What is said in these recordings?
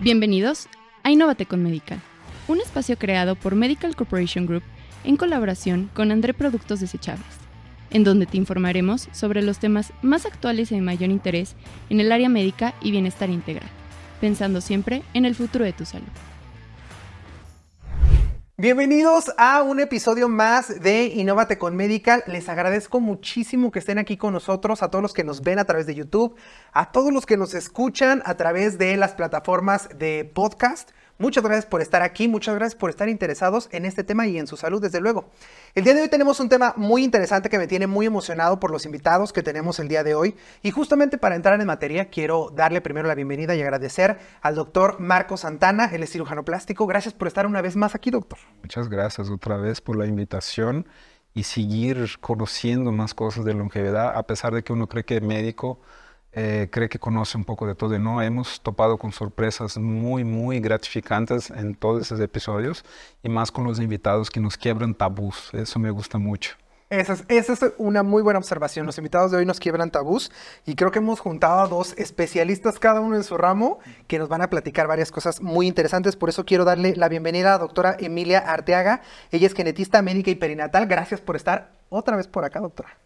Bienvenidos a Innovate con Medical, un espacio creado por Medical Corporation Group en colaboración con André Productos Desechables, en donde te informaremos sobre los temas más actuales y de mayor interés en el área médica y bienestar integral, pensando siempre en el futuro de tu salud. Bienvenidos a un episodio más de Innovate con Medical. Les agradezco muchísimo que estén aquí con nosotros, a todos los que nos ven a través de YouTube, a todos los que nos escuchan a través de las plataformas de podcast. Muchas gracias por estar aquí, muchas gracias por estar interesados en este tema y en su salud, desde luego. El día de hoy tenemos un tema muy interesante que me tiene muy emocionado por los invitados que tenemos el día de hoy. Y justamente para entrar en materia, quiero darle primero la bienvenida y agradecer al doctor Marco Santana, él es cirujano plástico. Gracias por estar una vez más aquí, doctor. Muchas gracias otra vez por la invitación y seguir conociendo más cosas de longevidad, a pesar de que uno cree que médico eh, cree que conoce un poco de todo y no. Hemos topado con sorpresas muy, muy gratificantes en todos esos episodios y más con los invitados que nos quiebran tabús. Eso me gusta mucho. Esa es, esa es, una muy buena observación. Los invitados de hoy nos quiebran tabús y creo que hemos juntado a dos especialistas, cada uno en su ramo, que nos van a platicar varias cosas muy interesantes. Por eso quiero darle la bienvenida a la doctora Emilia Arteaga. Ella es genetista médica y perinatal. Gracias por estar otra vez por acá, doctora.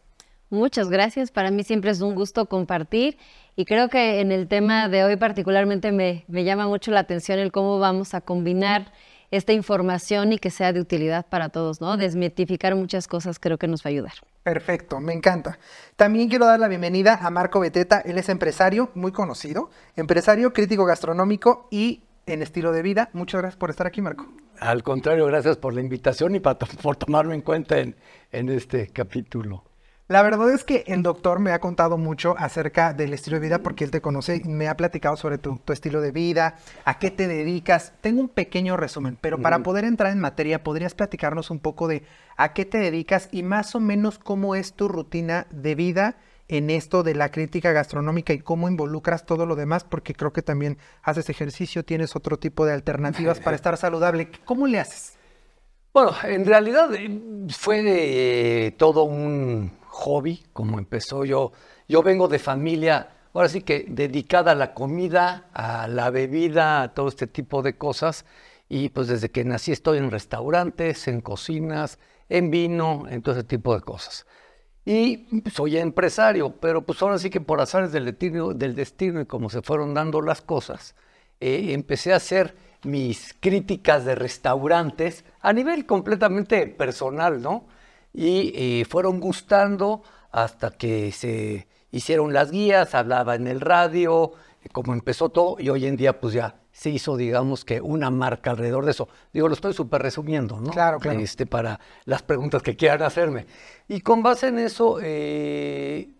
Muchas gracias. Para mí siempre es un gusto compartir y creo que en el tema de hoy particularmente me, llama mucho la atención el cómo vamos a combinar esta información y que sea de utilidad para todos, ¿no? Desmitificar muchas cosas creo que nos va a ayudar. Perfecto, me encanta. También quiero dar la bienvenida a Marco Beteta, él es empresario muy conocido, empresario crítico gastronómico y en estilo de vida. Muchas gracias por estar aquí, Marco. Al contrario, gracias por la invitación y por tomarme en cuenta en este capítulo. La verdad es que el doctor me ha contado mucho acerca del estilo de vida porque él te conoce y me ha platicado sobre tu, estilo de vida, a qué te dedicas. Tengo un pequeño resumen, pero para poder entrar en materia, ¿podrías platicarnos un poco de a qué te dedicas y más o menos cómo es tu rutina de vida en esto de la crítica gastronómica y cómo involucras todo lo demás? Porque creo que también haces ejercicio, tienes otro tipo de alternativas para estar saludable. ¿Cómo le haces? Bueno, en realidad eh, fue de, todo un hobby, como empezó yo. Yo vengo de familia, ahora sí que dedicada a la comida, a la bebida, a todo este tipo de cosas. Y pues desde que nací estoy en restaurantes, en cocinas, en vino, en todo ese tipo de cosas. Y soy empresario, pero pues ahora sí que por azares del destino, del destino y como se fueron dando las cosas, eh, empecé a hacer mis críticas de restaurantes a nivel completamente personal, ¿no? Y eh, fueron gustando hasta que se hicieron las guías, hablaba en el radio, como empezó todo y hoy en día pues ya se hizo digamos que una marca alrededor de eso. Digo, lo estoy súper resumiendo, ¿no? Claro, claro. Este, para las preguntas que quieran hacerme. Y con base en eso eh,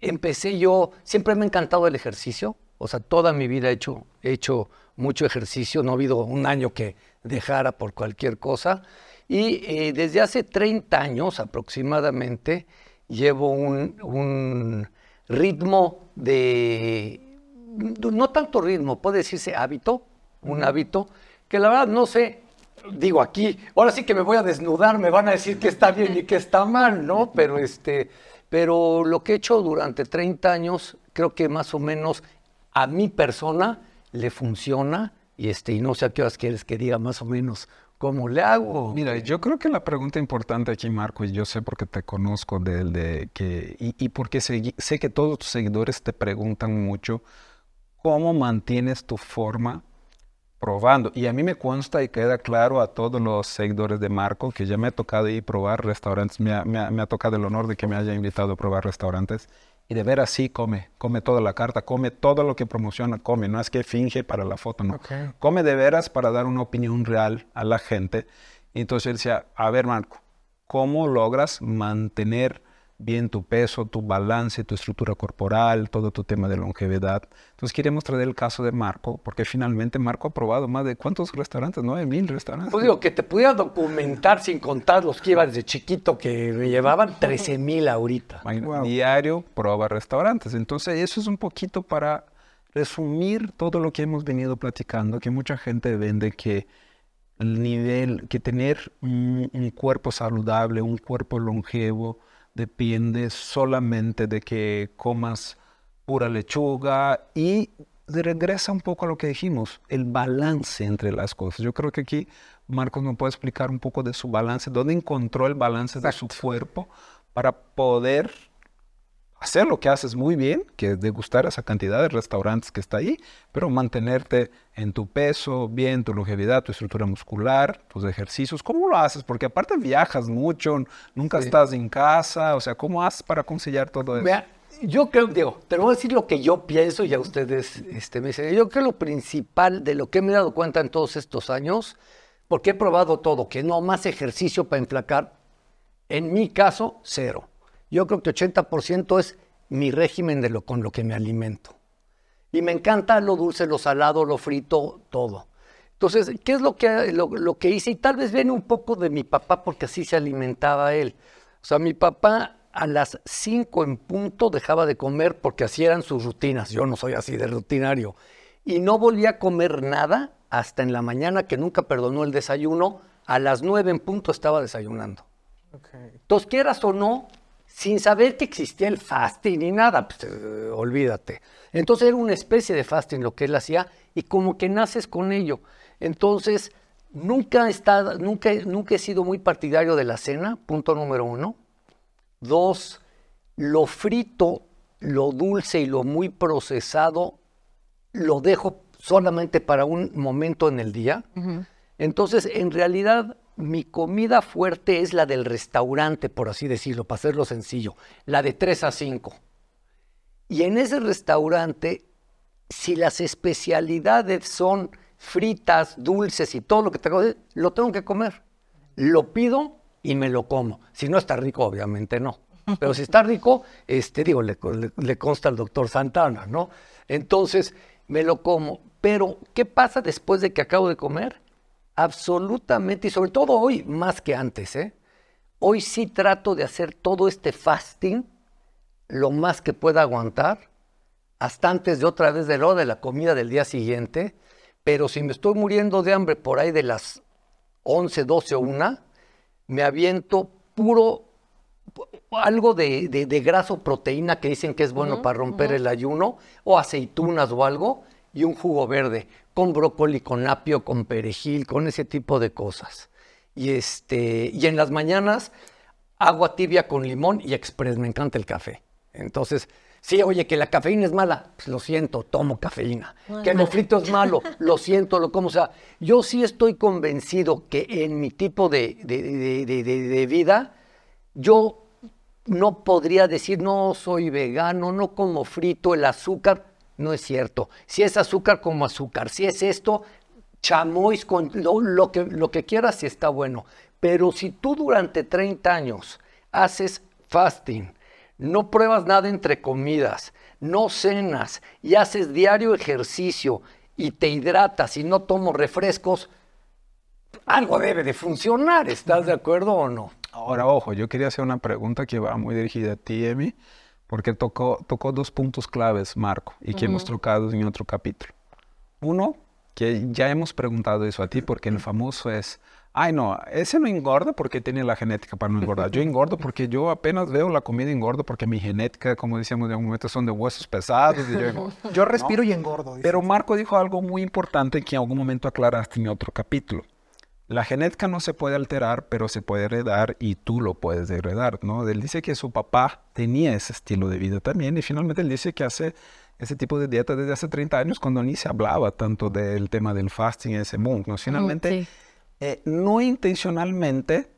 empecé yo, siempre me ha encantado el ejercicio, o sea, toda mi vida he hecho, he hecho mucho ejercicio, no ha habido un año que dejara por cualquier cosa. Y eh, desde hace 30 años aproximadamente llevo un, ritmo de, no tanto ritmo, puede decirse hábito, un hábito, que la verdad no sé, digo aquí, ahora sí que me voy a desnudar, me van a decir que está bien y que está mal, ¿no? Pero este, pero lo que he hecho durante 30 años, creo que más o menos a mi persona le funciona y este, y no sé a qué horas quieres que diga más o menos ¿Cómo le hago? Mira, yo creo que la pregunta importante aquí, Marco, y yo sé porque te conozco de, de que, y, porque sé, sé, que todos tus seguidores te preguntan mucho, ¿cómo mantienes tu forma probando? Y a mí me consta y queda claro a todos los seguidores de Marco que ya me ha tocado ir a probar restaurantes, me ha, me ha tocado el honor de que me haya invitado a probar restaurantes y de ver así come, come toda la carta, come todo lo que promociona, come, no es que finge para la foto, no. Come de veras para dar una opinión real a la gente. Y entonces él decía, a ver Marco, ¿cómo logras mantener bien tu peso, tu balance, tu estructura corporal, todo tu tema de longevidad. Entonces queremos traer el caso de Marco, porque finalmente Marco ha probado más de cuántos restaurantes, nueve mil restaurantes. Pues digo, que te pudiera documentar sin contar los que iba desde chiquito, que me llevaban 13 mil ahorita. Diario prueba restaurantes. Entonces eso es un poquito para resumir todo lo que hemos venido platicando, que mucha gente vende que el nivel, que tener un cuerpo saludable, un cuerpo longevo, depende solamente de que comas pura lechuga y regresa un poco a lo que dijimos, el balance entre las cosas. Yo creo que aquí Marcos nos puede explicar un poco de su balance, dónde encontró el balance de su cuerpo para poder hacer lo que haces muy bien, que es degustar esa cantidad de restaurantes que está ahí, pero mantenerte en tu peso, bien, tu longevidad, tu estructura muscular, tus ejercicios. ¿Cómo lo haces? Porque aparte viajas mucho, nunca estás en casa, o sea, ¿cómo haces para conciliar todo eso? Yo creo, digo, te voy a decir lo que yo pienso y a ustedes este, me dicen, yo creo que lo principal de lo que me he dado cuenta en todos estos años, porque he probado todo, que no más ejercicio para enflacar, en mi caso, cero. Yo creo que 80% es mi régimen de lo, con lo que me alimento. Y me encanta lo dulce, lo salado, lo frito, todo. Entonces, ¿qué es lo que, lo, lo que hice? Y tal vez viene un poco de mi papá, porque así se alimentaba él. O sea, mi papá a las 5 en punto dejaba de comer porque así eran sus rutinas. Yo no soy así de rutinario. Y no volvía a comer nada hasta en la mañana, que nunca perdonó el desayuno. A las 9 en punto estaba desayunando. Entonces, quieras o no, sin saber que existía el fasting ni nada, pues, eh, olvídate. Entonces era una especie de fasting lo que él hacía y como que naces con ello. Entonces, nunca, he estado, nunca, nunca he sido muy partidario de la cena, punto número uno. Dos, lo frito, lo dulce y lo muy procesado lo dejo solamente para un momento en el día. Entonces, en realidad, mi comida fuerte es la del restaurante, por así decirlo, para hacerlo sencillo, la de 3 a 5. Y en ese restaurante, si las especialidades son fritas, dulces y todo lo que tengo, lo tengo que comer. Lo pido y me lo como. Si no está rico, obviamente no. Pero si está rico, este, digo, le, le consta al doctor Santana, ¿no? Entonces, me lo como. Pero, ¿qué pasa después de que acabo de comer? Absolutamente, y sobre todo hoy más que antes, ¿eh? hoy sí trato de hacer todo este fasting lo más que pueda aguantar, hasta antes de otra vez de lo de la comida del día siguiente, pero si me estoy muriendo de hambre por ahí de las 11, 12 o 1, me aviento puro algo de, de, graso proteína que dicen que es bueno para romper el ayuno, o aceitunas o algo, y un jugo verde con brócoli, con apio, con perejil, con ese tipo de cosas. Y, este, y en las mañanas, agua tibia con limón y express. Me encanta el café. Entonces, sí, oye, que la cafeína es mala, pues lo siento, tomo cafeína. que lo frito es malo, lo siento, lo como. O sea, yo sí estoy convencido que en mi tipo de, de, de, de vida, yo no podría decir, no soy vegano, no como frito, el azúcar no es cierto. Si es azúcar como azúcar, si es esto, chamois con lo, que, lo que quieras, si está bueno. Pero si tú durante 30 años haces fasting, no pruebas nada entre comidas, no cenas y haces diario ejercicio y te hidratas y no tomo refrescos, algo debe de funcionar, ¿estás de acuerdo o no? Ahora, ojo, yo quería hacer una pregunta que va muy dirigida a ti, Emi porque tocó, tocó dos puntos claves, Marco, y que hemos tocado en otro capítulo. Uno, que ya hemos preguntado eso a ti, porque el famoso es, ay no, ese no engorda porque tiene la genética para no engordar. Yo engordo porque yo apenas veo la comida engordo porque mi genética, como decíamos en un momento, son de huesos pesados. yo, respiro y engordo. Pero Marco dijo algo muy importante que en algún momento aclaraste en otro capítulo. La genética no se puede alterar, pero se puede heredar y tú lo puedes heredar, ¿no? Él dice que su papá tenía ese estilo de vida también y finalmente él dice que hace ese tipo de dieta desde hace 30 años cuando ni se hablaba tanto del tema del fasting y ese mundo, ¿no? Finalmente, eh, no intencionalmente,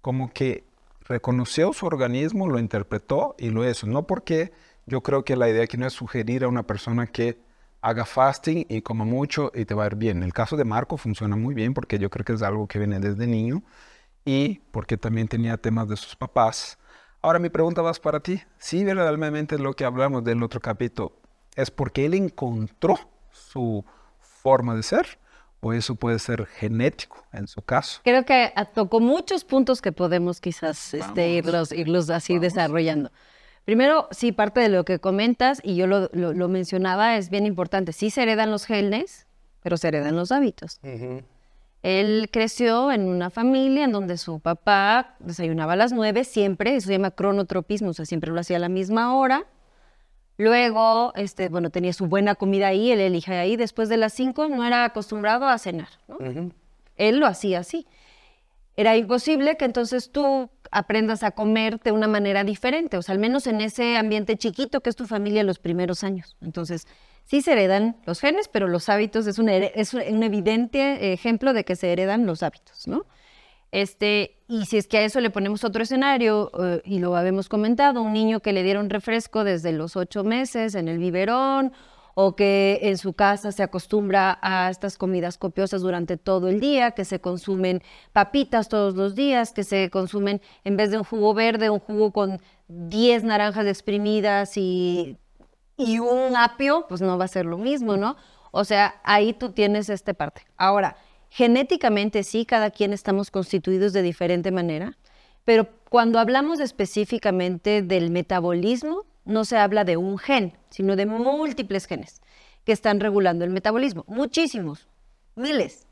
como que reconoció su organismo, lo interpretó y lo hizo. No porque yo creo que la idea aquí no es sugerir a una persona que haga fasting y coma mucho y te va a ir bien. El caso de Marco funciona muy bien porque yo creo que es algo que viene desde niño y porque también tenía temas de sus papás. Ahora mi pregunta va para ti. Si verdaderamente lo que hablamos del otro capítulo es porque él encontró su forma de ser o eso puede ser genético en su caso. Creo que tocó muchos puntos que podemos quizás este, irlos, irlos así desarrollando. Primero, sí, parte de lo que comentas, y yo lo, mencionaba, es bien importante. Sí se heredan los genes, pero se heredan los hábitos. Él creció en una familia en donde su papá desayunaba a las nueve siempre, eso se llama cronotropismo, o sea, siempre lo hacía a la misma hora. Luego, este, bueno, tenía su buena comida ahí, él elige ahí. Después de las 5 no era acostumbrado a cenar. ¿no? Él lo hacía así. Era imposible que entonces tú aprendas a comer de una manera diferente, o sea, al menos en ese ambiente chiquito que es tu familia los primeros años. Entonces, sí se heredan los genes, pero los hábitos es un, es un evidente ejemplo de que se heredan los hábitos, ¿no? Este, y si es que a eso le ponemos otro escenario, eh, y lo habíamos comentado, un niño que le dieron refresco desde los ocho meses en el biberón, o que en su casa se acostumbra a estas comidas copiosas durante todo el día, que se consumen papitas todos los días, que se consumen, en vez de un jugo verde, un jugo con 10 naranjas exprimidas y, y un apio, pues no va a ser lo mismo, ¿no? O sea, ahí tú tienes esta parte. Ahora, genéticamente sí, cada quien estamos constituidos de diferente manera, pero cuando hablamos específicamente del metabolismo, no se habla de un gen, sino de múltiples genes que están regulando el metabolismo. Muchísimos, miles.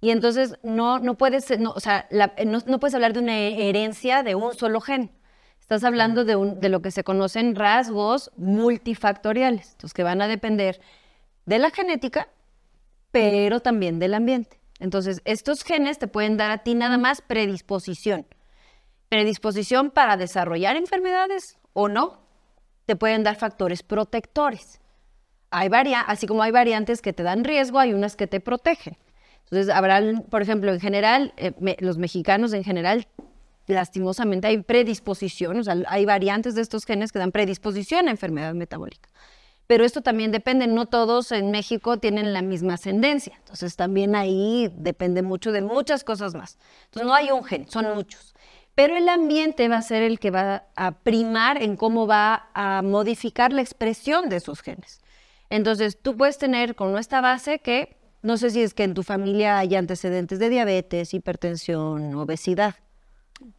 Y entonces no, no puedes, no, o sea, no, no puedes hablar de una herencia de un solo gen. Estás hablando de, un- de lo que se conocen rasgos multifactoriales, que van a depender de la genética, pero también del ambiente. Entonces, estos genes te pueden dar a ti nada más predisposición. Predisposición para desarrollar enfermedades o no. Te pueden dar factores protectores. Hay varia así como hay variantes que te dan riesgo, hay unas que te protegen. Entonces, habrá, por ejemplo, en general, eh, los mexicanos en general, lastimosamente hay predisposición, o sea, hay variantes de estos genes que dan predisposición a enfermedad metabólica. Pero esto también depende, no todos en México tienen la misma ascendencia. Entonces también ahí depende mucho de muchas cosas más. Entonces no hay un gen, son muchos. Pero el ambiente va a ser el que va a primar en cómo va a modificar la expresión de esos genes. Entonces tú puedes tener con esta base que, no sé si es que en tu familia hay antecedentes de diabetes, hipertensión, obesidad.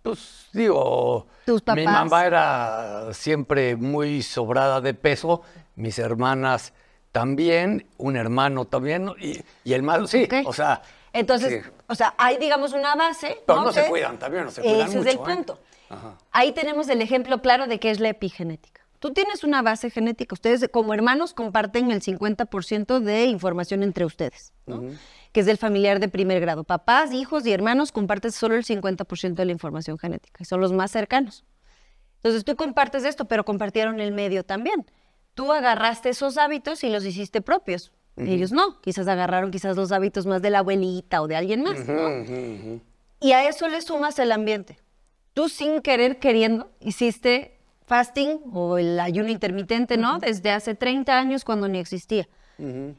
Pues digo, Tus mi mamá era siempre muy sobrada de peso, mis hermanas también, un hermano también, y, y el malo, sí, o sea, Entonces, sí. o sea, hay, digamos, una base. Pero no se Que- cuidan, también no se cuidan Ese es el ¿eh? punto. Ahí tenemos el ejemplo claro de qué es la epigenética. Tú tienes una base genética. Ustedes, como hermanos, comparten el 50% de información entre ustedes, ¿no? que es del familiar de primer grado. Papás, hijos y hermanos comparten solo el 50% de la información genética y son los más cercanos. Entonces tú compartes esto, pero compartieron el medio también. Tú agarraste esos hábitos y los hiciste propios. Ellos no. Quizás agarraron quizás los hábitos más de la abuelita o de alguien más. ¿no? Y a eso le sumas el ambiente. Tú sin querer queriendo hiciste fasting o el ayuno intermitente, ¿no? Desde hace 30 años cuando ni existía.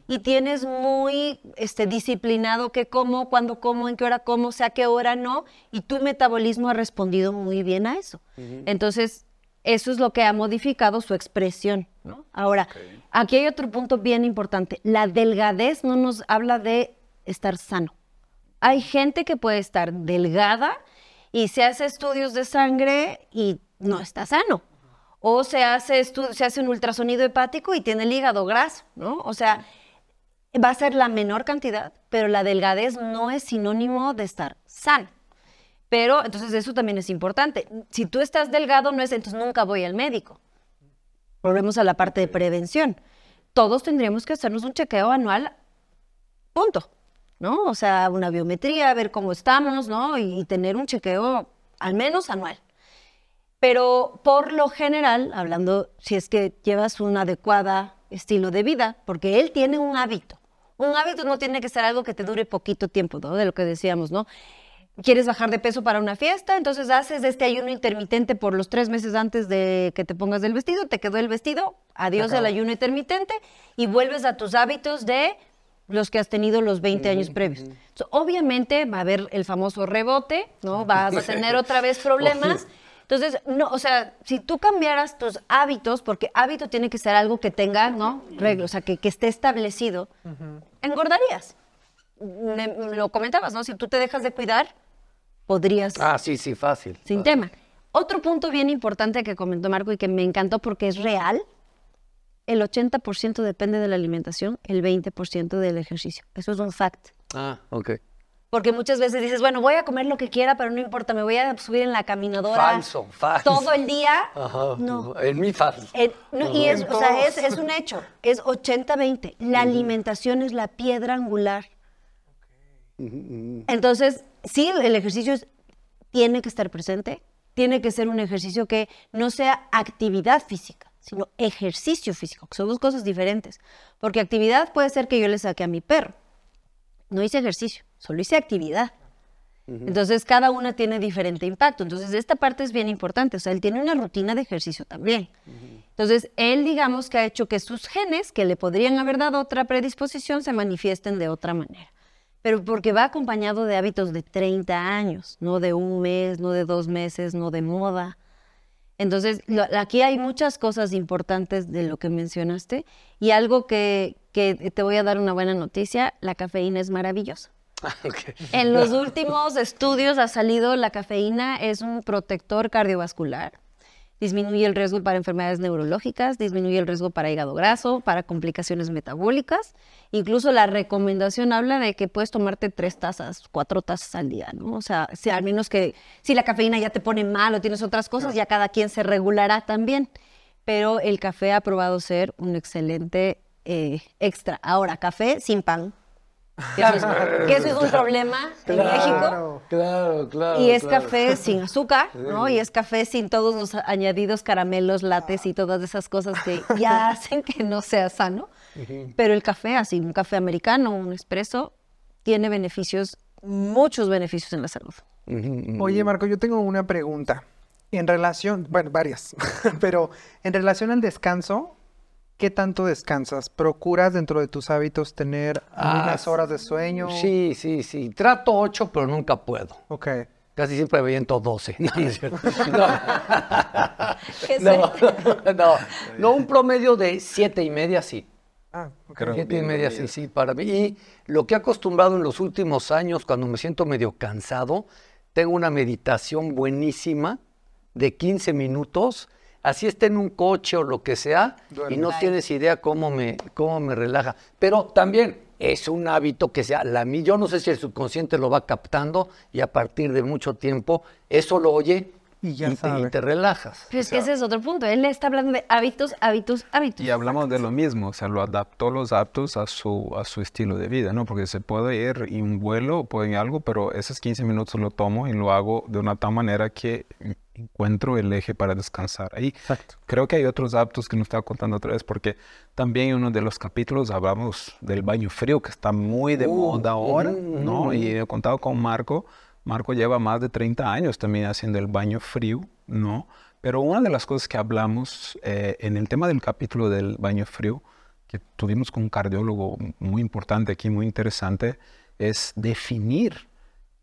Y tienes muy este, disciplinado qué como, cuándo como, en qué hora como, o sea, qué hora no. Y tu metabolismo ha respondido muy bien a eso. Entonces, eso es lo que ha modificado su expresión, ¿no? Ahora, aquí hay otro punto bien importante. La delgadez no nos habla de estar sano. Hay gente que puede estar delgada y se hace estudios de sangre y no está sano. O se hace, se hace un ultrasonido hepático y tiene el hígado graso, ¿no? O sea, va a ser la menor cantidad, pero la delgadez no es sinónimo de estar sano. Pero entonces eso también es importante. Si tú estás delgado, no es entonces nunca voy al médico. Volvemos a la parte de prevención. Todos tendríamos que hacernos un chequeo anual, punto. ¿No? O sea, una biometría, ver cómo estamos, ¿no? Y, y tener un chequeo al menos anual. Pero por lo general, hablando, si es que llevas un adecuado estilo de vida, porque él tiene un hábito. Un hábito no tiene que ser algo que te dure poquito tiempo, ¿no? De lo que decíamos, ¿no? Quieres bajar de peso para una fiesta, entonces haces este ayuno intermitente por los tres meses antes de que te pongas del vestido, te quedó el vestido, adiós al ayuno intermitente y vuelves a tus hábitos de los que has tenido los 20 años previos. Entonces, obviamente va a haber el famoso rebote, ¿no? Vas a tener otra vez problemas. Entonces, no, o sea, si tú cambiaras tus hábitos, porque hábito tiene que ser algo que tenga, ¿no? Reglas, o sea, que, que esté establecido, engordarías. Me- lo comentabas, ¿no? Si tú te dejas de cuidar, podrías Ah, sí, sí, fácil. sin tema. Otro punto bien importante que comentó Marco y que me encantó porque es real, el 80% depende de la alimentación, el 20% del ejercicio. Eso es un fact. Ah, ok. Porque muchas veces dices, bueno, voy a comer lo que quiera, pero no importa, me voy a subir en la caminadora. Falso, falso. Todo el día. Ajá. No. En mi falso. No, y es, o sea, es, es un hecho, es 80-20. La alimentación es la piedra angular. Entonces, sí, el, ejercicio es- tiene que estar presente, tiene que ser un ejercicio que no sea actividad física, sino ejercicio físico, que son dos cosas diferentes. Porque actividad puede ser que yo le saque a mi perro. No hice ejercicio, solo hice actividad. Entonces, cada una tiene diferente impacto. Entonces, esta parte es bien importante. O sea, él tiene una rutina de ejercicio también. Entonces, él, digamos, que ha hecho que sus genes, que le podrían haber dado otra predisposición, se manifiesten de otra manera. Pero porque va acompañado de hábitos de 30 años, no de un mes, no de dos meses, no de moda. Entonces, lo- aquí hay muchas cosas importantes de lo que mencionaste y algo que, que te voy a dar una buena noticia, la cafeína es maravillosa. Ok. En los últimos estudios ha salido la cafeína es un protector cardiovascular. Disminuye el riesgo para enfermedades neurológicas, disminuye el riesgo para hígado graso, para complicaciones metabólicas. Incluso la recomendación habla de que puedes tomarte tres tazas, cuatro tazas al día, ¿no? O sea, si al menos que si la cafeína ya te pone mal o tienes otras cosas, ya cada quien se regulará también. Pero el café ha probado ser un excelente eh, extra. Ahora, café sin pan. Que eso, es, que eso es un problema en México. Claro, claro. Y es claro. café sin azúcar, ¿no? Y es café sin todos los añadidos caramelos, lates y todas esas cosas que ya hacen que no sea sano. Pero el café, así, un café americano, un espresso, tiene beneficios, muchos beneficios en la salud. Oye, Marco, yo tengo una pregunta. En relación, bueno, varias, pero en relación al descanso, ¿qué tanto descansas? ¿Procuras dentro de tus hábitos tener Ah, unas horas de sueño? Sí, sí, sí. Trato ocho, pero nunca puedo. Ok. Casi siempre me aviento 12. No, no es cierto. ¿Qué No, sé? no, no, no, un promedio de siete y media sí. Ah, ok. Creo Siete y media sí, sí, para mí. Y lo que he acostumbrado en los últimos años, cuando me siento medio cansado, tengo una meditación buenísima de 15 minutos. Así esté en un coche o lo que sea, y no tienes idea cómo me, cómo me relaja. Pero también es un hábito que sea la mí. Yo no sé si el subconsciente lo va captando y a partir de mucho tiempo eso lo oye Y ya te, sabe. te relajas. Pero es que ese es otro punto. Él está hablando de hábitos, hábitos, hábitos. Y hablamos de lo mismo, o sea, lo adaptó los hábitos a su, a su estilo de vida, ¿no? Porque se puede ir en un vuelo, puede ir algo, pero esos 15 minutos lo tomo y lo hago de una tal manera que encuentro el eje para descansar ahí. Exacto. Creo que hay otros hábitos que nos estaba contando otra vez, porque también en uno de los capítulos hablamos del baño frío, que está muy de moda ahora, ¿no? Y he contado con Marco. Marco lleva más de 30 años también haciendo el baño frío, ¿no? Pero una de las cosas que hablamos eh, en el tema del capítulo del baño frío, que tuvimos con un cardiólogo muy importante aquí, muy interesante, es definir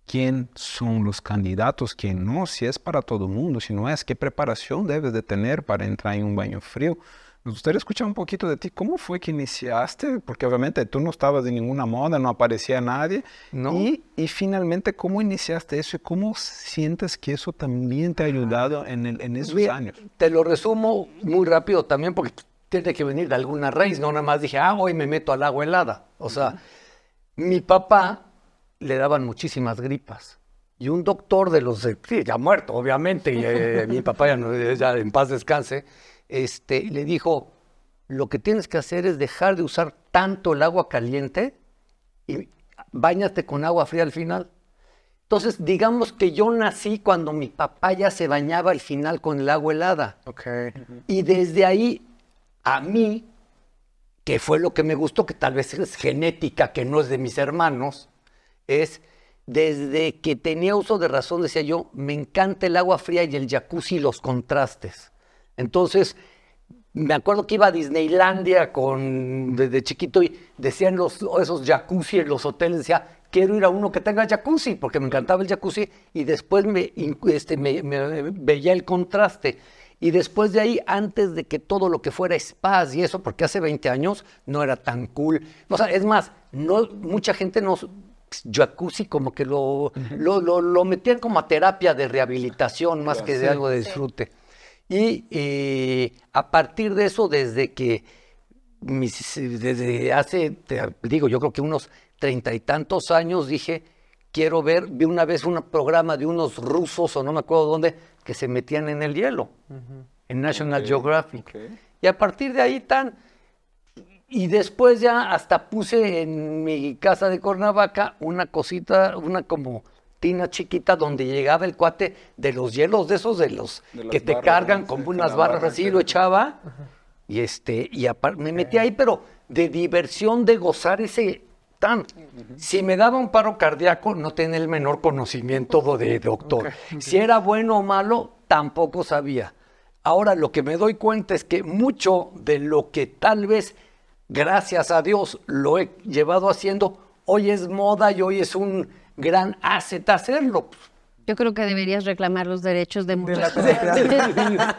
quién son los candidatos, quién no, si es para todo el mundo, si no es, qué preparación debes de tener para entrar en un baño frío. Nos gustaría escuchar un poquito de ti. ¿Cómo fue que iniciaste? Porque obviamente tú no estabas en ninguna moda, no aparecía nadie. No. Y, y finalmente, ¿cómo iniciaste eso y cómo sientes que eso también te ha ayudado en, el- en esos años? Te lo resumo muy rápido también porque tiene que venir de alguna raíz, no nada más dije, ah, hoy me meto al agua helada. O sea, mi papá le daban muchísimas gripas. Y un doctor de los, sí, ya muerto, obviamente, y, eh, mi papá ya, no- ya en paz descanse, este, le dijo, lo que tienes que hacer es dejar de usar tanto el agua caliente y bañate con agua fría al final. Entonces, digamos que yo nací cuando mi papá ya se bañaba al final con el agua helada. Ok. Y desde ahí, a mí, que fue lo que me gustó, que tal vez es genética, que no es de mis hermanos, es desde que tenía uso de razón, decía yo, me encanta el agua fría y el jacuzzi y los contrastes. Entonces, me acuerdo que iba a Disneylandia con, desde chiquito y decían los, esos jacuzzi en los hoteles, decía, quiero ir a uno que tenga jacuzzi, porque me encantaba el jacuzzi y después me, este, me- me veía el contraste. Y después de ahí, antes de que todo lo que fuera spas y eso, porque hace 20 años no era tan cool. O sea, es más, no, mucha gente no, jacuzzi como que lo, lo, lo, lo metían como a terapia de rehabilitación más que de algo de disfrute. Y eh, a partir de eso, desde que mis- desde hace, te digo, yo creo que unos treinta y tantos años dije, quiero ver, vi una vez un programa de unos rusos o no me acuerdo dónde, que se metían en el hielo, en National Geographic. Y a partir de ahí tan... Y después ya hasta puse en mi casa de Cuernavaca una cosita, una como tina chiquita donde llegaba el cuate de los hielos de esos de los De que te barras, cargan como unas barras barra así, lo echaba y este y me metí ahí pero de diversión de gozar ese tan. Si me daba un paro cardíaco no tenía el menor conocimiento de doctor. Si era bueno o malo tampoco sabía. Ahora lo que me doy cuenta es que mucho de lo que tal vez gracias a Dios lo he llevado haciendo hoy es moda y hoy es un gran asset hacerlo Yo creo que deberías reclamar los derechos de De muchos la terapia.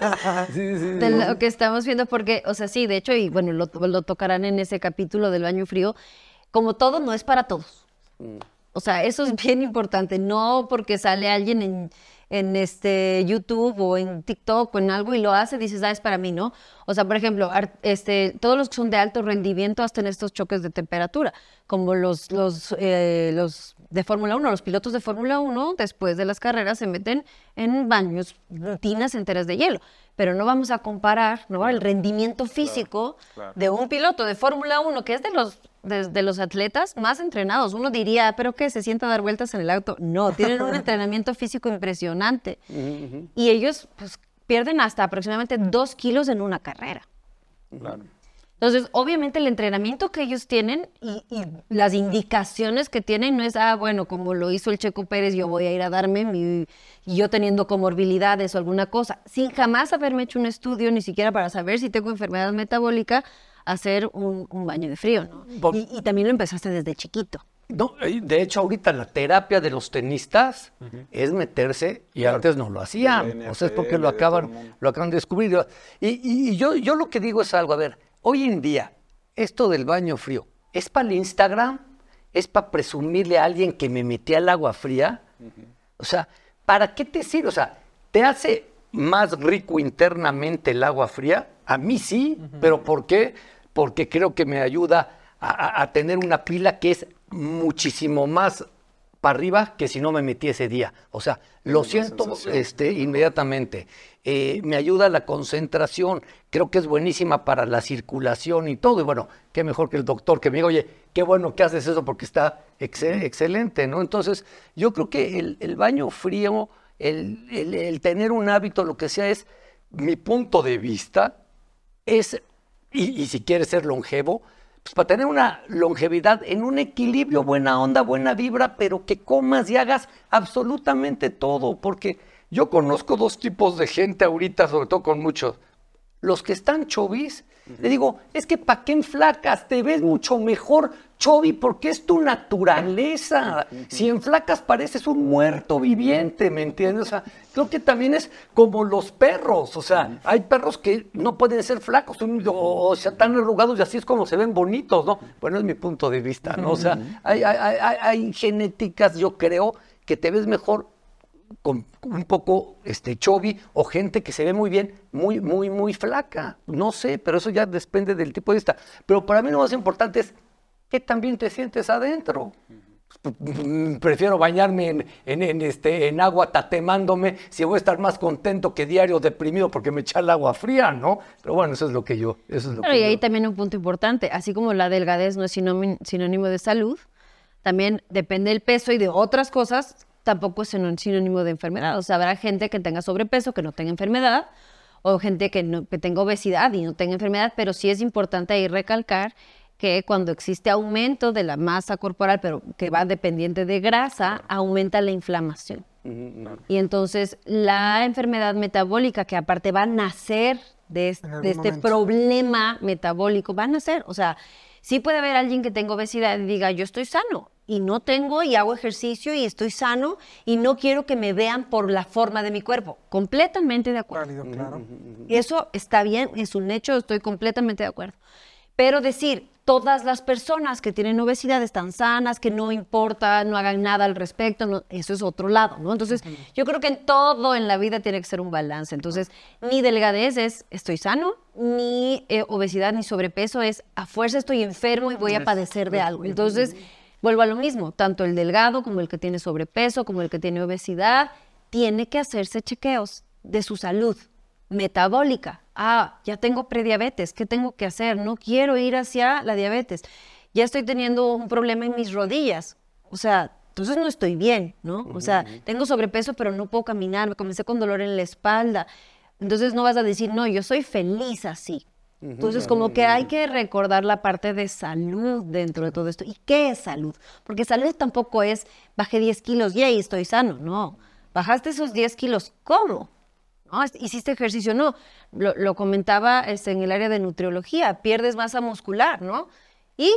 de lo que estamos viendo, porque, o sea, sí, de hecho, y bueno, lo, lo tocarán en ese capítulo del baño frío, como todo no es para todos. O sea, eso es bien importante, no porque sale alguien en, en este YouTube o en TikTok o en algo y lo hace, dices, ah, es para mí, ¿no? O sea, por ejemplo, este, todos los que son de alto rendimiento hasta en estos choques de temperatura, como los, los, eh, los de Fórmula 1, los pilotos de Fórmula 1, después de las carreras se meten en baños, rutinas enteras de hielo. Pero no vamos a comparar ¿no? el rendimiento físico de un piloto de Fórmula 1, que es de los, de, de los atletas más entrenados. Uno diría, ¿pero qué? ¿Se sienta a dar vueltas en el auto? No, tienen un entrenamiento físico impresionante. Y ellos pues, pierden hasta aproximadamente dos kilos en una carrera. Claro. Entonces, obviamente el entrenamiento que ellos tienen y, y las indicaciones que tienen no es, ah, bueno, como lo hizo el Checo Pérez, yo voy a ir a darme mi, yo teniendo comorbilidades o alguna cosa, sin jamás haberme hecho un estudio, ni siquiera para saber si tengo enfermedad metabólica, hacer un, un baño de frío, ¿no? Por- Y, y también lo empezaste desde chiquito. No, de hecho, ahorita la terapia de los tenistas es meterse, y antes no lo hacían. O sea, es porque lo acaban, lo acaban de descubrir. Y, y- y yo, yo lo que digo es algo, a ver, hoy en día, esto del baño frío, ¿es para el Instagram? ¿Es para presumirle a alguien que me metí al agua fría? O sea, ¿para qué te sirve? O sea, ¿te hace más rico internamente el agua fría? A mí sí, pero ¿por qué? Porque creo que me ayuda a, tener una pila que es muchísimo más para arriba que si no me metí ese día. O sea, lo siento este, inmediatamente. Eh, me ayuda la concentración, creo que es buenísima para la circulación y todo. Y bueno, qué mejor que el doctor que me diga, oye, qué bueno que haces eso porque está exce- excelente, ¿no? Entonces, yo creo que el, el baño frío, el, el- el tener un hábito, lo que sea, es mi punto de vista, es, y, si quieres ser longevo, pues para tener una longevidad en un equilibrio, buena onda, buena vibra, pero que comas y hagas absolutamente todo, porque yo conozco dos tipos de gente ahorita, sobre todo con muchos. Los que están chovis, le digo, es que ¿para qué enflacas? Te ves mucho mejor chovi porque es tu naturaleza. Si enflacas pareces un muerto viviente, ¿me entiendes? O sea, creo que también es como los perros. O sea, hay perros que no pueden ser flacos o, sea, tan arrugados y así es como se ven bonitos, ¿no? Bueno, es mi punto de vista, ¿no? O sea, hay- hay- hay- hay genéticas, yo creo, que te ves mejor con un poco este chovi o gente que se ve muy bien, muy, muy, muy flaca. No sé, pero eso ya depende del tipo de vista. Pero para mí lo más importante es que también te sientes adentro. Mm, Prefiero bañarme en, en- en, este, en agua tatemándome si voy a estar más contento que diario deprimido porque me echa el agua fría, ¿no? Pero bueno, eso es lo que yo. Eso es lo que y ahí yo- también un punto importante, así como la delgadez no es sinónimo, sinónimo de salud, también depende del peso y de otras cosas, tampoco es sinó- sinónimo de enfermedad. O sea, habrá gente que tenga sobrepeso, que no tenga enfermedad, o gente que, no, que tenga obesidad y no tenga enfermedad, pero sí es importante ahí recalcar que cuando existe aumento de la masa corporal, pero que va dependiente de grasa, aumenta la inflamación. Y entonces la enfermedad metabólica, que aparte va a nacer de, es- En algún de este problema metabólico, va a nacer. O sea, sí puede haber alguien que tenga obesidad y diga, yo estoy sano y no tengo y hago ejercicio y estoy sano y no quiero que me vean por la forma de mi cuerpo. Completamente de acuerdo. Válido, claro. Eso está bien, es un hecho, estoy completamente de acuerdo. Pero decir, todas las personas que tienen obesidad están sanas, que no importa, no hagan nada al respecto, no- eso es otro lado, ¿no? Entonces, yo creo que en todo en la vida tiene que ser un balance. Entonces, ni delgadez es estoy sano, ni eh, obesidad ni sobrepeso es a fuerza estoy enfermo y voy a padecer de algo. Entonces, vuelvo a lo mismo, tanto el delgado como el que tiene sobrepeso, como el que tiene obesidad, tiene que hacerse chequeos de su salud metabólica. Ah, ya tengo prediabetes, ¿qué tengo que hacer? No quiero ir hacia la diabetes. Ya estoy teniendo un problema en mis rodillas. O sea, entonces no estoy bien, ¿no? O sea, tengo sobrepeso, pero no puedo caminar, me comencé con dolor en la espalda. Entonces no vas a decir, no, yo soy feliz así. Entonces, como que hay que recordar la parte de salud dentro de todo esto. ¿Y qué es salud? Porque salud tampoco es, bajé 10 kilos y ahí estoy sano. No, bajaste esos 10 kilos, ¿cómo? ¿No? ¿Hiciste ejercicio? No, lo, comentaba este, en el área de nutriología, pierdes masa muscular, ¿no? Y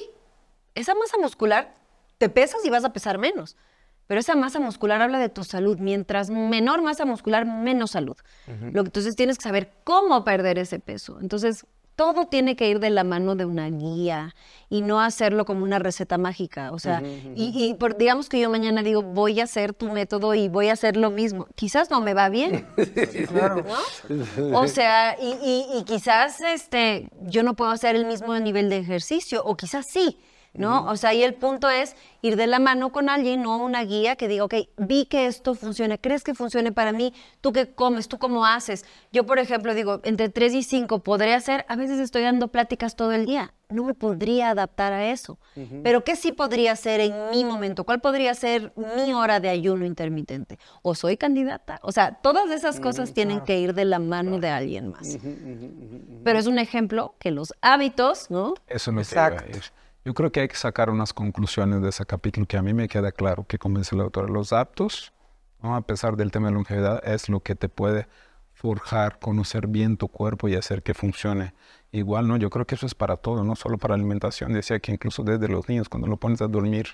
esa masa muscular, te pesas y vas a pesar menos. Pero esa masa muscular habla de tu salud. Mientras menor masa muscular, menos salud. Lo, entonces tienes que saber cómo perder ese peso. Entonces, todo tiene que ir de la mano de una guía y no hacerlo como una receta mágica. O sea, y, por, digamos que yo mañana digo, voy a hacer tu método y voy a hacer lo mismo. Quizás no me va bien. O sea, y, y, quizás este, yo no puedo hacer el mismo nivel de ejercicio, o quizás sí. ¿No? O sea, y el punto es ir de la mano con alguien, no una guía que diga, ok, vi que esto funciona, ¿crees que funcione para mí? ¿Tú qué comes? ¿Tú cómo haces? Yo, por ejemplo, digo, entre 3 y 5 podré hacer, a veces estoy dando pláticas todo el día, no me podría adaptar a eso. Pero ¿qué sí podría hacer en mi momento? ¿Cuál podría ser mi hora de ayuno intermitente? ¿O soy candidata? O sea, todas esas cosas tienen que ir de la mano de alguien más. Pero es un ejemplo que los hábitos, ¿no? Eso no Exacto. Yo creo que hay que sacar unas conclusiones de ese capítulo que a mí me queda claro que, como dice el autor, los aptos, ¿no? a pesar del tema de longevidad, es lo que te puede forjar, conocer bien tu cuerpo y hacer que funcione igual, ¿no? Yo creo que eso es para todo, no solo para alimentación. Decía que incluso desde los niños, cuando lo pones a dormir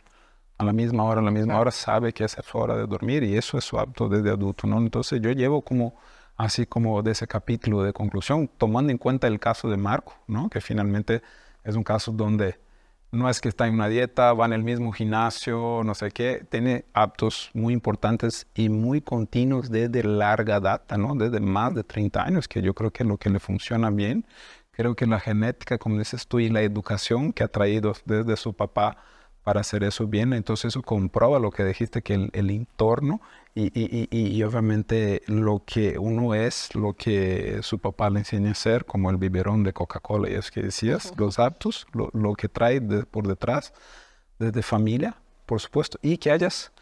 a la misma hora, a la misma hora, sabe que es su hora de dormir y eso es su apto desde adulto, ¿no? Entonces yo llevo como, así como de ese capítulo de conclusión, tomando en cuenta el caso de Marco, ¿no? Que finalmente es un caso donde no es que está en una dieta, va en el mismo gimnasio, no sé qué, tiene aptos muy importantes y muy continuos desde larga data, ¿no? Desde más de 30 años, que yo creo que es lo que le funciona bien. Creo que la genética, como dices tú, y la educación que ha traído desde su papá para hacer eso bien. Entonces eso comprueba lo que dijiste, que el, entorno y, y, y, obviamente lo que uno es, lo que su papá le enseña a hacer, como el biberón de Coca-Cola, y es que decías, los aptos, lo, lo que trae por detrás, desde familia, por supuesto, y que hayas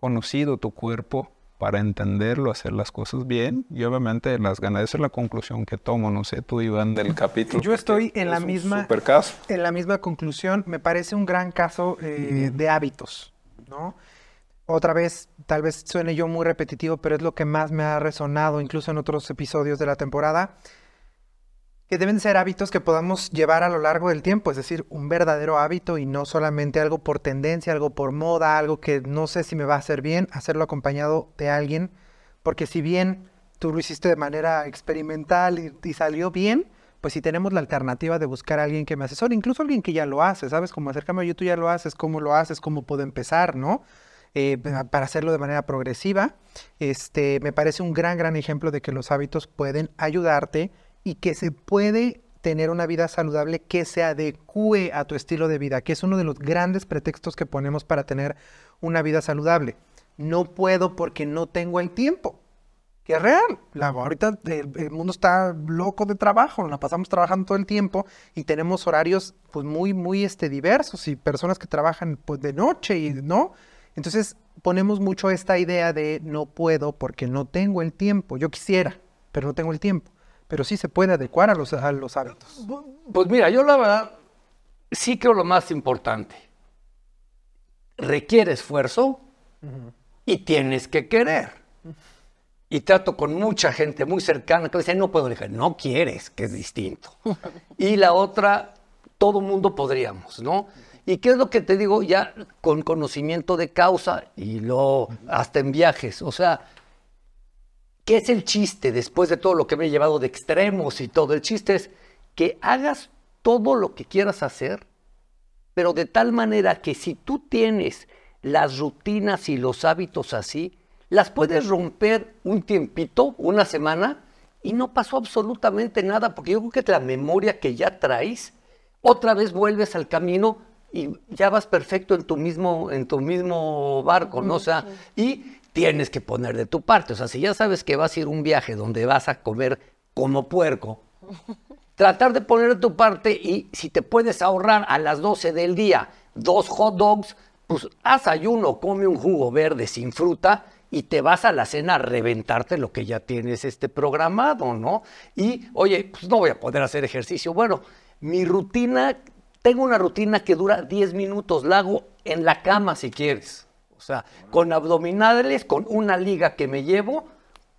conocido tu cuerpo para entenderlo, hacer las cosas bien y obviamente las ganas. Esa es la conclusión que tomo, no sé, tú Iván del capítulo. Yo estoy en la misma en la misma conclusión, me parece un gran caso eh, de hábitos, ¿no? Otra vez, tal vez suene yo muy repetitivo, pero es lo que más me ha resonado incluso en otros episodios de la temporada que deben ser hábitos que podamos llevar a lo largo del tiempo, es decir, un verdadero hábito y no solamente algo por tendencia, algo por moda, algo que no sé si me va a hacer bien, hacerlo acompañado de alguien, porque si bien tú lo hiciste de manera experimental y, salió bien, pues si tenemos la alternativa de buscar a alguien que me asesore, incluso alguien que ya lo hace, ¿sabes? Como acércame a YouTube ya lo haces, cómo lo haces, cómo puedo empezar, ¿no? Eh, para hacerlo de manera progresiva, este, me parece un gran, gran ejemplo de que los hábitos pueden ayudarte y que se puede tener una vida saludable que se adecue a tu estilo de vida, que es uno de los grandes pretextos que ponemos para tener una vida saludable. No puedo porque no tengo el tiempo, que es real. La, ahorita el, mundo está loco de trabajo, la pasamos trabajando todo el tiempo y tenemos horarios pues muy, muy este, diversos y personas que trabajan pues de noche y no. Entonces ponemos mucho esta idea de no puedo porque no tengo el tiempo. Yo quisiera, pero no tengo el tiempo pero sí se puede adecuar a los, a los hábitos. Pues mira, yo la verdad sí creo lo más importante. Requiere esfuerzo y tienes que querer. Y trato con mucha gente muy cercana que dice, no puedo dejar, no quieres, que es distinto. y la otra, todo mundo podríamos, ¿no? ¿Y qué es lo que te digo ya con conocimiento de causa y luego hasta en viajes? O sea, ¿Qué es el chiste después de todo lo que me he llevado de extremos y todo? El chiste es que hagas todo lo que quieras hacer, pero de tal manera que si tú tienes las rutinas y los hábitos así, las puedes romper un tiempito, una semana, y no pasó absolutamente nada, porque yo creo que la memoria que ya traes, otra vez vuelves al camino y ya vas perfecto en tu mismo, en tu mismo barco, ¿no? O sea, y tienes que poner de tu parte. O sea, si ya sabes que vas a ir a un viaje donde vas a comer como puerco, tratar de poner de tu parte y si te puedes ahorrar a las 12 del día dos hot dogs, pues haz ayuno, come un jugo verde sin fruta y te vas a la cena a reventarte lo que ya tienes este programado, ¿no? Y, oye, pues no voy a poder hacer ejercicio. Bueno, mi rutina, tengo una rutina que dura 10 minutos, la hago en la cama si quieres. O sea, con abdominales, con una liga que me llevo,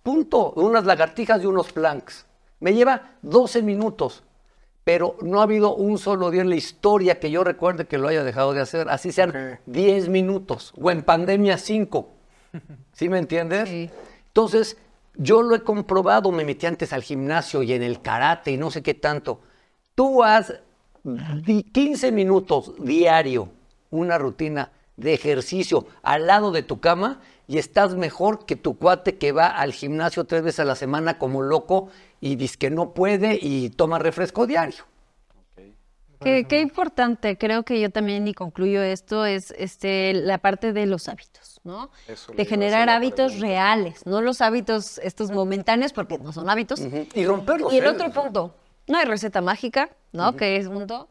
punto, unas lagartijas y unos planks. Me lleva 12 minutos, pero no ha habido un solo día en la historia que yo recuerde que lo haya dejado de hacer, así sean Ok. 10 minutos, o en pandemia 5. ¿Sí me entiendes? Sí. Entonces, yo lo he comprobado, me metí antes al gimnasio y en el karate y no sé qué tanto. Tú haz di- 15 minutos diario, una rutina de ejercicio al lado de tu cama y estás mejor que tu cuate que va al gimnasio tres veces a la semana como loco y dice que no puede y toma refresco diario. Qué, qué importante, creo que yo también y concluyo esto, es este, la parte de los hábitos, ¿no? Eso De generar hábitos reales, no los hábitos estos momentáneos, porque no son hábitos. Y romperlos. Y el ¿eh? otro punto, no hay receta mágica, ¿no? Que es punto.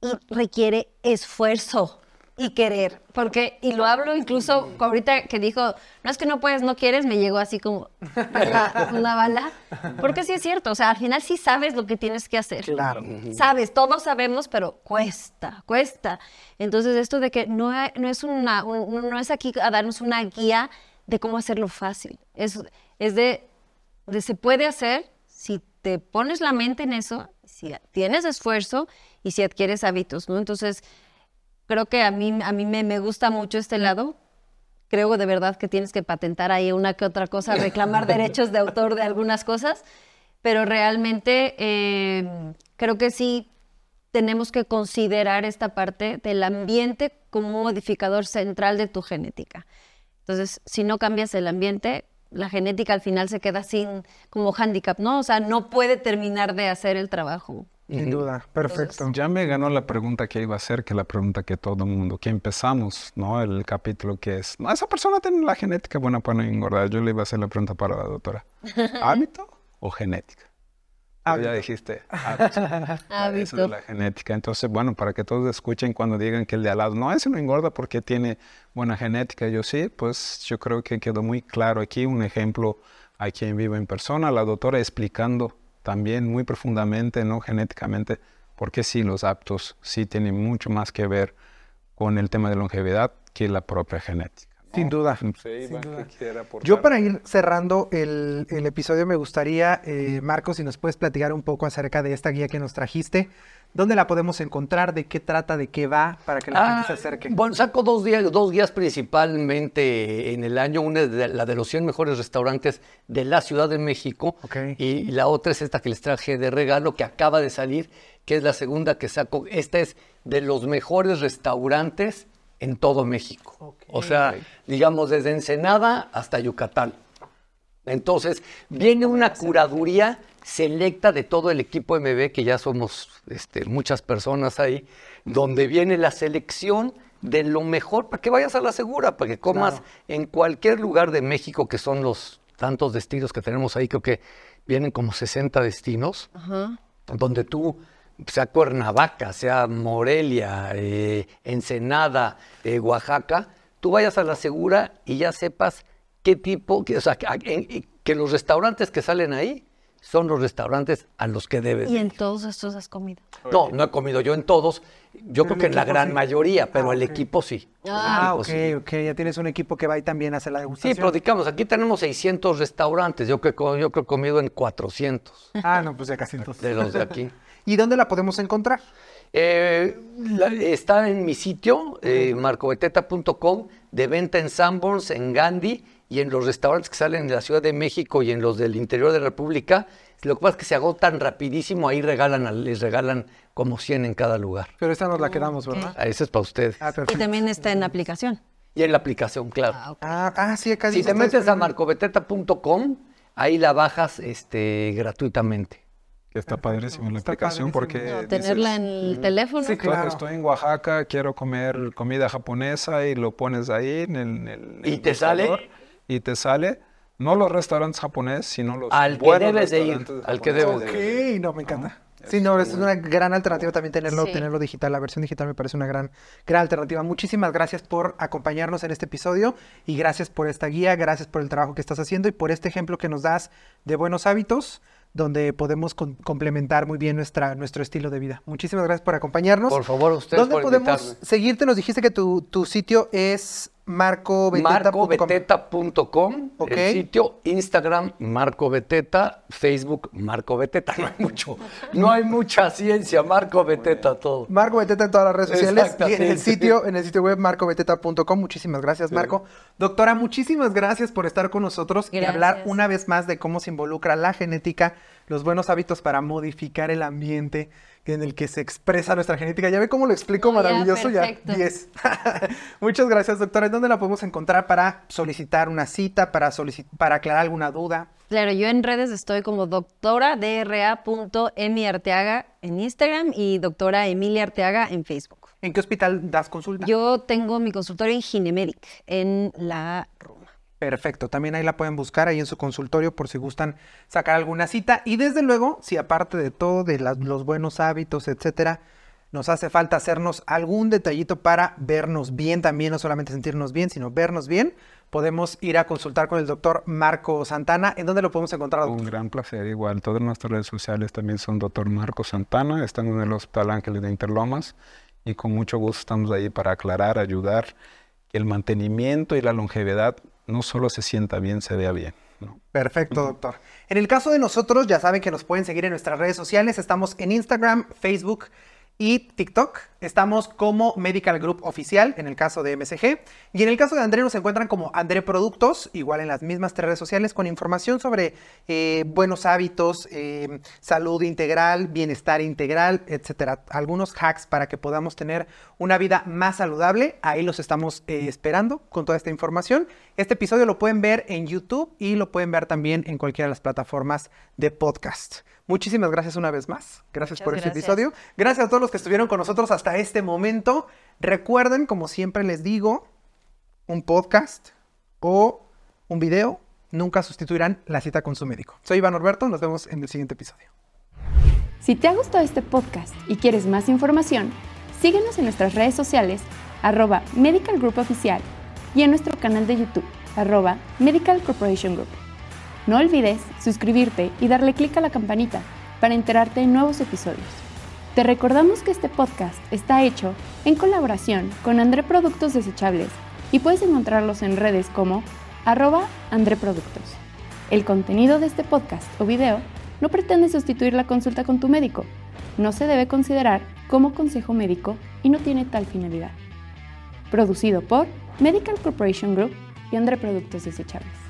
Y requiere esfuerzo y querer. Porque, y lo hablo incluso ahorita que dijo, no es que no puedes, no quieres, me llegó así como una, una bala. Porque sí es cierto, o sea, al final sí sabes lo que tienes que hacer. Claro. Sabes, todos sabemos, pero cuesta, cuesta. Entonces, esto de que no, hay- no, es, una, un- no es aquí a darnos una guía de cómo hacerlo fácil. Es, es de, de se puede hacer si te pones la mente en eso, si tienes esfuerzo y si adquieres hábitos, ¿no? Entonces, creo que a mí, a mí me, me gusta mucho este lado. Creo de verdad que tienes que patentar ahí una que otra cosa, reclamar derechos de autor de algunas cosas, pero realmente eh, creo que sí tenemos que considerar esta parte del ambiente como un modificador central de tu genética. Entonces, si no cambias el ambiente, la genética al final se queda sin como handicap, ¿no? O sea, no puede terminar de hacer el trabajo. Sin duda. Perfecto. Ya me ganó la pregunta que iba a hacer, que la pregunta que todo el mundo, que empezamos, ¿no? El capítulo que es, no, esa persona tiene la genética buena para no engordar. Yo le iba a hacer la pregunta para la doctora. ¿Hábito o genética? Pero ya dijiste hábito. Eso Hábito. es la genética. Entonces, bueno, para que todos escuchen cuando digan que el de al lado, no, ese no engorda porque tiene buena genética. Yo sí, pues yo creo que quedó muy claro aquí un ejemplo a quien vive en persona, la doctora explicando también muy profundamente, ¿no? Genéticamente, porque sí, los aptos sí tienen mucho más que ver con el tema de longevidad que la propia genética. ¿no? Sin duda. Sí, sin duda. Yo para ir cerrando el, el episodio me gustaría, eh, Marcos, si nos puedes platicar un poco acerca de esta guía que nos trajiste. ¿Dónde la podemos encontrar? ¿De qué trata? ¿De qué va? Para que la gente se Ah, acerque. Bueno, saco dos, días, dos guías principalmente en el año. Una es de- la de los 100 mejores restaurantes de la Ciudad de México. Ok. Y la otra es esta que les traje de regalo, que acaba de salir, que es la segunda que saco. Esta es de los mejores restaurantes en todo México. O sea, digamos, desde Ensenada hasta Yucatán. Entonces, viene una curaduría selecta de todo el equipo MB, que ya somos este, muchas personas ahí, donde viene la selección de lo mejor para que vayas a la segura, para que comas en cualquier lugar de México, que son los tantos destinos que tenemos ahí, creo que vienen como 60 destinos, Ajá. donde tú, sea Cuernavaca, sea Morelia, eh, Ensenada, eh, Oaxaca, tú vayas a la segura y ya sepas qué tipo, que, o sea, que, en- que los restaurantes que salen ahí son los restaurantes a los que debes. Y ir. en todos estos has comido. No, no he comido yo en todos, yo creo el que en la gran sí. mayoría, pero Ah, el ok. equipo sí. El Ah, equipo ok, sí. ok. Ya tienes un equipo que va y también hace la Sí, degustación. pero digamos, aquí tenemos 600 restaurantes, yo creo, que- yo creo que he comido en 400 Ah, no, pues ya casi entonces. de los de aquí. ¿Y dónde la podemos encontrar? Eh, la- está en mi sitio, eh, marcobeteta.com, de venta en Sanborns, en Gandhi y en los restaurantes que salen de la Ciudad de México y en los del interior de la República. Lo que pasa es que se agotan rapidísimo, ahí regalan, les regalan como 100 en cada lugar. Pero esta nos la quedamos, ¿verdad? Ah, Ese es para ustedes. Ah, Y también está en la aplicación. Y en la aplicación, claro. Ah. Ah, ah, sí, acá Si te metes a marcobeteta.com, ahí la bajas este, gratuitamente. Está padrísimo la Está aplicación padrísimo. porque No, tenerla dices, en el teléfono. Sí, "Estoy- claro. Estoy en Oaxaca, quiero comer comida japonesa y lo pones ahí en el, en el- ¿Y el te sale? Y te sale no los restaurantes japoneses, sino los Al que debes de ir, al que debes de ir. Ok, no, me encanta. Sí, no, es una gran alternativa también tenerlo, Sí. tenerlo digital. La versión digital me parece una gran, gran alternativa. Muchísimas gracias por acompañarnos en este episodio y gracias por esta guía, gracias por el trabajo que estás haciendo y por este ejemplo que nos das de buenos hábitos donde podemos con- complementar muy bien nuestra, nuestro estilo de vida. Muchísimas gracias por acompañarnos. Por favor, ustedes ¿Dónde por podemos invitarme. seguirte? Nos dijiste que tu, tu sitio es marcobeteta.com. marcobeteta.com, Ok. el sitio, Instagram, Marco Beteta, Facebook, Marco Beteta. No hay mucho, no hay mucha ciencia, Marco Beteta todo. Marco Beteta en todas las redes sociales y en el sitio, en el sitio web marcobeteta.com. Muchísimas gracias, Marco. Doctora, muchísimas gracias por estar con nosotros y hablar una vez más de cómo se involucra la genética, los buenos hábitos para modificar el ambiente en el que se expresa nuestra genética. Ya ve cómo lo explico, No, maravilloso, ya, perfecto. 10. Muchas gracias, doctora. ¿En dónde la podemos encontrar para solicitar una cita, para, para aclarar alguna duda? Claro, yo en redes estoy como doctora DRA.emi Arteaga en Instagram y doctora Emilia Arteaga en Facebook. ¿En qué hospital das consulta? Yo tengo mi consultorio en Ginemedic en la Roma. Perfecto, también ahí la pueden buscar ahí en su consultorio por si gustan sacar alguna cita. Y desde luego, si aparte de todo, de los buenos hábitos, etcétera, nos hace falta hacernos algún detallito para vernos bien también, no solamente sentirnos bien, sino vernos bien, podemos ir a consultar con el doctor Marco Santana. ¿En dónde lo podemos encontrar, doctor? Un gran placer, igual. Todas nuestras redes sociales también son Dr. Marco Santana, están en el Hospital Ángeles de Interlomas y con mucho gusto estamos ahí para aclarar, ayudar el mantenimiento y la longevidad no solo se sienta bien, se vea bien. ¿no? Perfecto, doctor. En el caso de nosotros, ya saben que nos pueden seguir en nuestras redes sociales. Estamos en Instagram, Facebook y TikTok. Estamos como Medical Group Oficial, en el caso de MSG. Y en el caso de André nos encuentran como André Productos, igual en las mismas tres redes sociales, con información sobre eh, buenos hábitos, eh, salud integral, bienestar integral, etcétera. Algunos hacks para que podamos tener una vida más saludable. Ahí los estamos eh, esperando con toda esta información. Este episodio lo pueden ver en YouTube y lo pueden ver también en cualquiera de las plataformas de podcast. Muchísimas gracias una vez más. Gracias Muchas por este episodio. Gracias a todos los que estuvieron con nosotros hasta este momento. Recuerden, como siempre les digo, un podcast o un video nunca sustituirán la cita con su médico. Soy Iván Norberto, nos vemos en el siguiente episodio. Si te ha gustado este podcast y quieres más información, síguenos en nuestras redes sociales, arroba Medical Group Oficial, y en nuestro canal de YouTube, arroba Medical Corporation Group. No olvides suscribirte y darle clic a la campanita para enterarte de nuevos episodios. Te recordamos que este podcast está hecho en colaboración con André Productos Desechables y puedes encontrarlos en redes como arroba André Productos. El contenido de este podcast o video no pretende sustituir la consulta con tu médico. No se debe considerar como consejo médico y no tiene tal finalidad. Producido por Medical Corporation Group y André Productos Desechables.